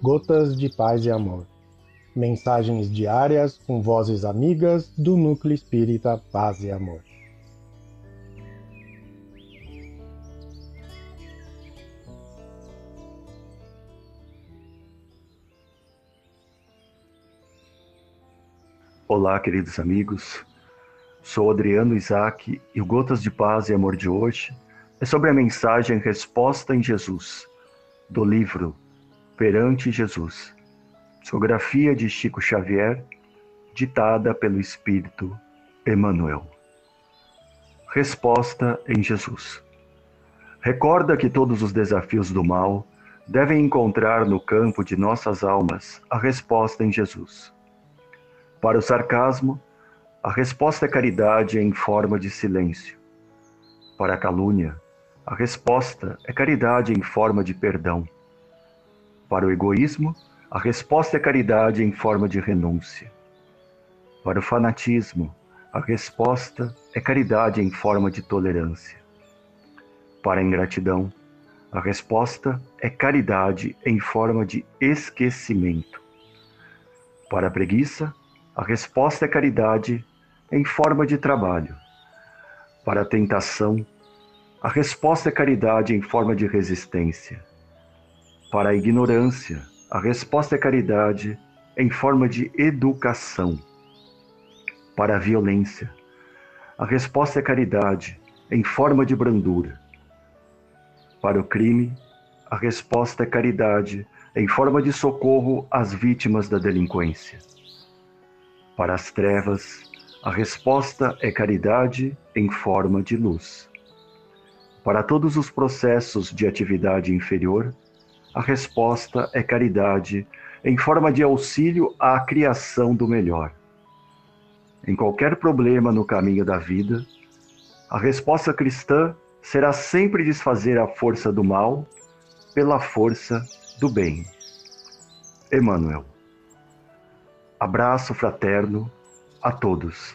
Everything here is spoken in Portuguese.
Gotas de Paz e Amor. Mensagens diárias com vozes amigas do Núcleo Espírita Paz e Amor. Olá, queridos amigos. Sou Adriano Isaac e o Gotas de Paz e Amor de hoje é sobre a mensagem Resposta em Jesus, do livro Perante Jesus, psicografia de Chico Xavier, ditada pelo Espírito Emmanuel. Resposta em Jesus. Recorda que todos os desafios do mal devem encontrar no campo de nossas almas a resposta em Jesus. Para o sarcasmo, a resposta é caridade em forma de silêncio. Para a calúnia, a resposta é caridade em forma de perdão. Para o egoísmo, a resposta é caridade em forma de renúncia. Para o fanatismo, a resposta é caridade em forma de tolerância. Para a ingratidão, a resposta é caridade em forma de esquecimento. Para a preguiça, a resposta é caridade em forma de trabalho. Para a tentação, a resposta é caridade em forma de resistência. Para a ignorância, a resposta é caridade em forma de educação. Para a violência, a resposta é caridade em forma de brandura. Para o crime, a resposta é caridade em forma de socorro às vítimas da delinquência. Para as trevas, a resposta é caridade em forma de luz. Para todos os processos de atividade inferior, a resposta é caridade em forma de auxílio à criação do melhor. Em qualquer problema no caminho da vida, a resposta cristã será sempre desfazer a força do mal pela força do bem. Emmanuel. Abraço fraterno a todos.